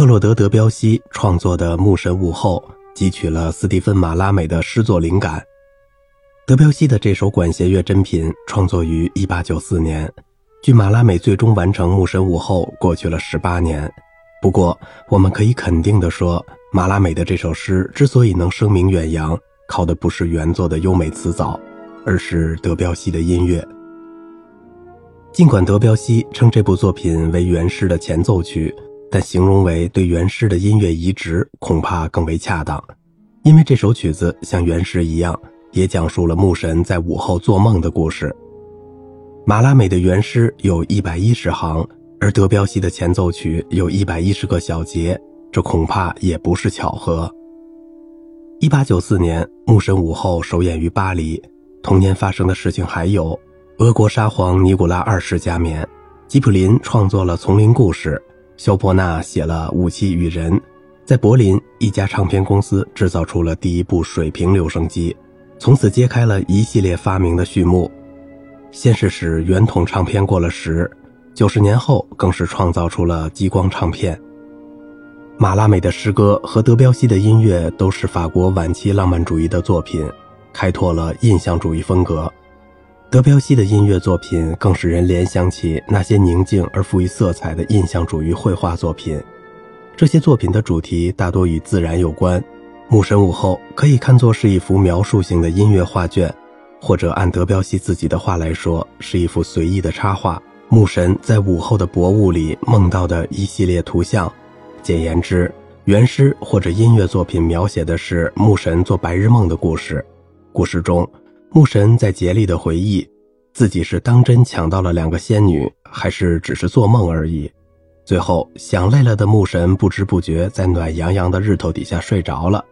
克洛德·德彪西创作的《牧神午后》汲取了斯蒂芬·马拉美的诗作灵感。德彪西的这首管弦乐珍品创作于1894年，距马拉美最终完成《牧神午后》过去了18年。不过，我们可以肯定地说，马拉美的这首诗之所以能声名远扬，靠的不是原作的优美词藻，而是德彪西的音乐。尽管德彪西称这部作品为原诗的前奏曲，但形容为对原诗的音乐移植恐怕更为恰当，因为这首曲子像原诗一样，也讲述了牧神在午后做梦的故事。马拉美的原诗有一百一十行，而德彪西的前奏曲有一百一十个小节，这恐怕也不是巧合。一八九四年，《牧神午后》首演于巴黎，同年发生的事情还有。俄国沙皇尼古拉二世加冕，吉普林创作了《丛林故事》，肖伯纳写了《武器与人》。在柏林，一家唱片公司制造出了第一部水平留声机，从此揭开了一系列发明的序幕。先是使圆筒唱片过了时，九十年后更是创造出了激光唱片。马拉美的诗歌和德彪西的音乐都是法国晚期浪漫主义的作品，开拓了印象主义风格。德彪西的音乐作品更使人联想起那些宁静而富于色彩的印象主义绘画作品。这些作品的主题大多与自然有关。《牧神午后》可以看作是一幅描述性的音乐画卷，或者按德彪西自己的话来说，是一幅随意的插画。牧神在午后的薄雾里梦到的一系列图像。简言之，原诗或者音乐作品描写的是牧神做白日梦的故事。故事中。牧神在竭力地回忆，自己是当真抢到了两个仙女，还是只是做梦而已。最后想累了的牧神不知不觉在暖洋洋的日头底下睡着了。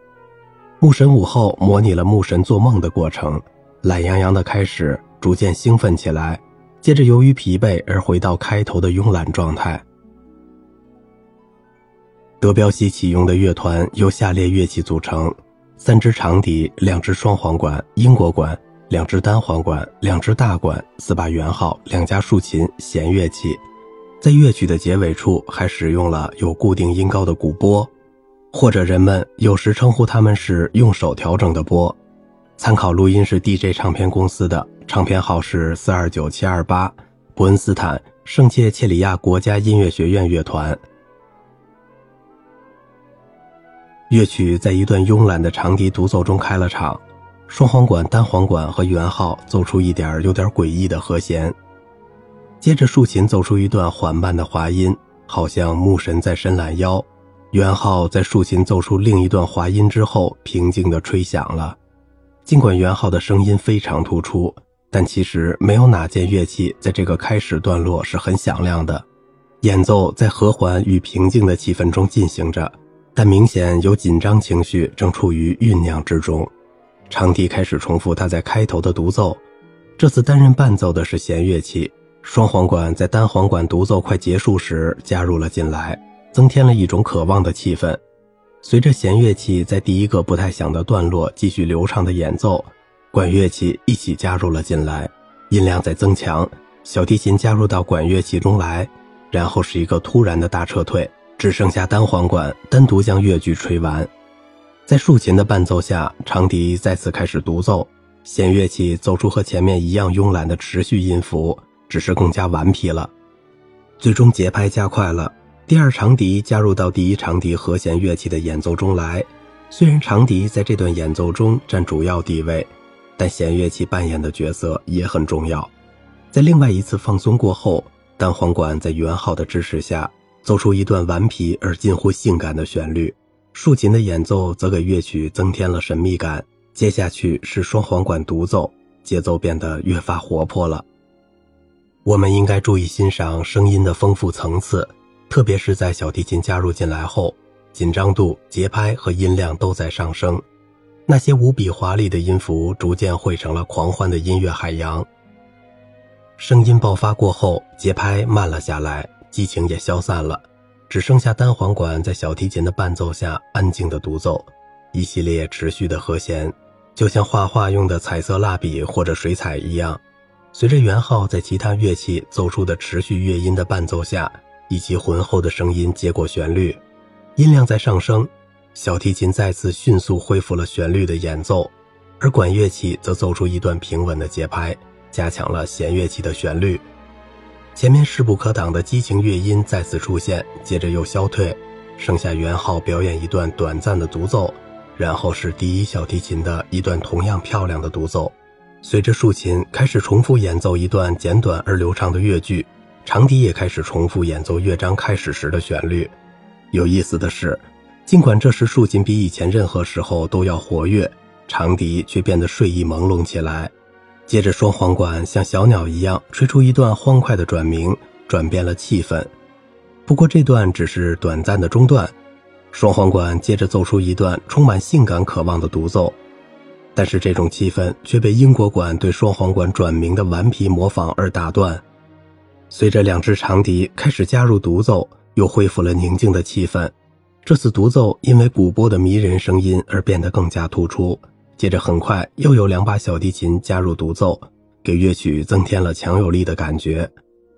牧神午后模拟了牧神做梦的过程，懒洋洋的开始，逐渐兴奋起来，接着由于疲惫而回到开头的慵懒状态。德彪西启用的乐团由下列乐器组成：三支长笛，两支双簧管，英国管。两支单簧管，两只大管，四把圆号，两架竖琴，弦乐器，在乐曲的结尾处还使用了有固定音高的鼓波，或者人们有时称呼它们是用手调整的波。参考录音是 DJ 唱片公司的，唱片号是四二九七二八，伯恩斯坦圣切切里亚国家音乐学院乐团。乐曲在一段慵懒的长笛独奏中开了场。双簧管、单簧管和圆号奏出一点有点诡异的和弦，接着竖琴奏出一段缓慢的滑音，好像牧神在伸懒腰。圆号在竖琴奏出另一段滑音之后，平静地吹响了。尽管圆号的声音非常突出，但其实没有哪件乐器在这个开始段落是很响亮的。演奏在和缓与平静的气氛中进行着，但明显有紧张情绪正处于酝酿之中。长笛开始重复他在开头的独奏，这次担任伴奏的是弦乐器。双簧管在单簧管独奏快结束时加入了进来，增添了一种渴望的气氛。随着弦乐器在第一个不太响的段落继续流畅的演奏，管乐器一起加入了进来，音量在增强，小提琴加入到管乐器中来，然后是一个突然的大撤退，只剩下单簧管单独将乐句吹完。在竖琴的伴奏下，长笛再次开始独奏，弦乐器奏出和前面一样慵懒的持续音符，只是更加顽皮了。最终节拍加快了，第二长笛加入到第一长笛和弦乐器的演奏中来。虽然长笛在这段演奏中占主要地位，但弦乐器扮演的角色也很重要。在另外一次放松过后，单簧管在圆号的支持下，奏出一段顽皮而近乎性感的旋律。竖琴的演奏则给乐曲增添了神秘感。接下去是双簧管独奏，节奏变得越发活泼了。我们应该注意欣赏声音的丰富层次，特别是在小提琴加入进来后，紧张度、节拍和音量都在上升。那些无比华丽的音符逐渐汇成了狂欢的音乐海洋。声音爆发过后，节拍慢了下来，激情也消散了。只剩下单簧管在小提琴的伴奏下安静的独奏，一系列持续的和弦，就像画画用的彩色蜡笔或者水彩一样。随着圆号在其他乐器奏出的持续乐音的伴奏下，以及浑厚的声音接过旋律，音量在上升，小提琴再次迅速恢复了旋律的演奏，而管乐器则奏出一段平稳的节拍，加强了弦乐器的旋律。前面势不可挡的激情乐音再次出现，接着又消退，剩下元昊表演一段短暂的独奏，然后是第一小提琴的一段同样漂亮的独奏。随着竖琴开始重复演奏一段简短而流畅的乐句，长笛也开始重复演奏乐章开始时的旋律。有意思的是，尽管这时竖琴比以前任何时候都要活跃，长笛却变得睡意朦胧起来。接着，双簧管像小鸟一样吹出一段欢快的转鸣，转变了气氛。不过，这段只是短暂的中断，双簧管接着奏出一段充满性感渴望的独奏。但是这种气氛却被英国管对双簧管转鸣的顽皮模仿而打断。随着两只长笛开始加入独奏，又恢复了宁静的气氛。这次独奏因为鼓波的迷人声音而变得更加突出。接着很快又有两把小提琴加入独奏，给乐曲增添了强有力的感觉。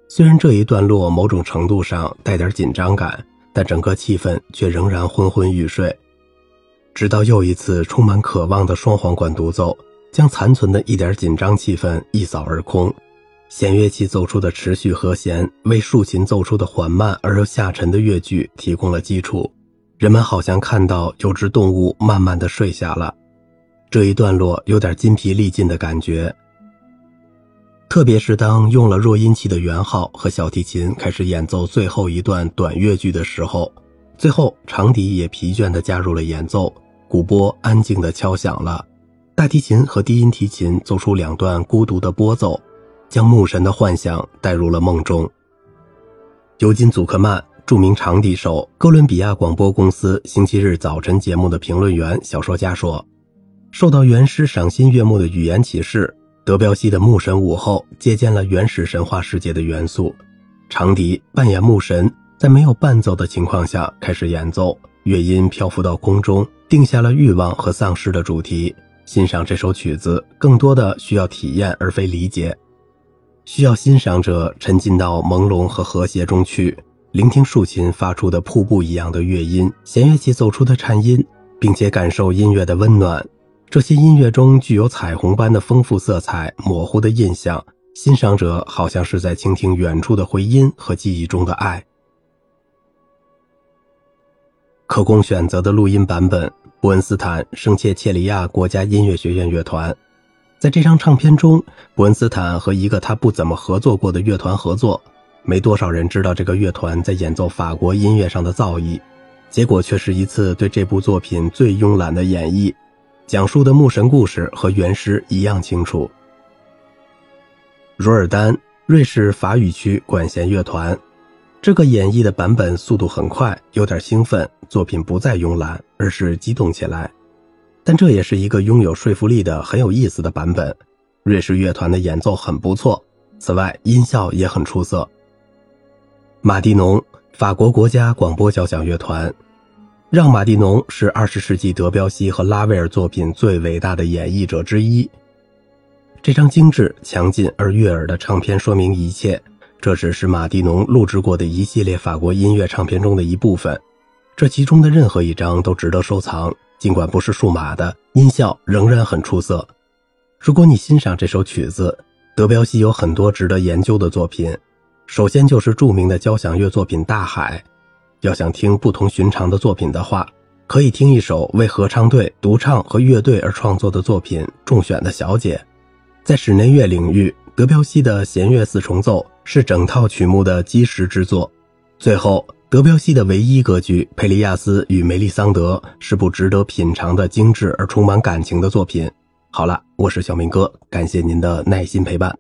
虽然这一段落某种程度上带点紧张感，但整个气氛却仍然昏昏欲睡。直到又一次充满渴望的双簧管独奏，将残存的一点紧张气氛一扫而空。弦乐器奏出的持续和弦，为竖琴奏出的缓慢而又下沉的乐句提供了基础。人们好像看到有只动物慢慢的睡下了。这一段落有点筋疲力尽的感觉，特别是当用了弱音器的圆号和小提琴开始演奏最后一段短乐句的时候。最后，长笛也疲倦地加入了演奏，鼓波安静地敲响了，大提琴和低音提琴奏出两段孤独的拨奏，将牧神的幻想带入了梦中。尤金·祖克曼，著名长笛手，哥伦比亚广播公司星期日早晨节目的评论员、小说家说：“受到原诗赏心悦目的语言启示，德彪西的《牧神午后》借鉴了原始神话世界的元素，长笛扮演牧神。”在没有伴奏的情况下开始演奏，乐音漂浮到空中，定下了欲望和丧失的主题。欣赏这首曲子，更多的需要体验而非理解，需要欣赏者沉浸到朦胧和和谐中去，聆听竖琴发出的瀑布一样的乐音，弦乐器奏出的颤音，并且感受音乐的温暖。这些音乐中具有彩虹般的丰富色彩、模糊的印象，欣赏者好像是在倾听远处的回音和记忆中的爱。可供选择的录音版本：伯恩斯坦圣切切利亚国家音乐学院乐团。在这张唱片中，伯恩斯坦和一个他不怎么合作过的乐团合作，没多少人知道这个乐团在演奏法国音乐上的造诣，结果却是一次对这部作品最慵懒的演绎，讲述的牧神故事和原诗一样清楚。若尔丹，瑞士法语区管弦乐团。这个演绎的版本速度很快，有点兴奋。作品不再慵懒，而是激动起来。但这也是一个拥有说服力的很有意思的版本。瑞士乐团的演奏很不错，此外音效也很出色。马蒂农，法国国家广播交响乐团。让·马蒂农是二十世纪德彪西和拉威尔作品最伟大的演绎者之一。这张精致、强劲而悦耳的唱片说明一切。这只是马蒂农录制过的一系列法国音乐唱片中的一部分，这其中的任何一张都值得收藏。尽管不是数码的，音效仍然很出色。如果你欣赏这首曲子，德彪西有很多值得研究的作品。首先就是著名的交响乐作品《大海》。要想听不同寻常的作品的话，可以听一首为合唱队、独唱和乐队而创作的作品《中选的小姐》。在室内乐领域，德彪西的弦乐四重奏。是整套曲目的基石之作。最后，德彪西的唯一歌剧《佩利亚斯与梅丽桑德》是部值得品尝的精致而充满感情的作品。好了，我是小明哥，感谢您的耐心陪伴。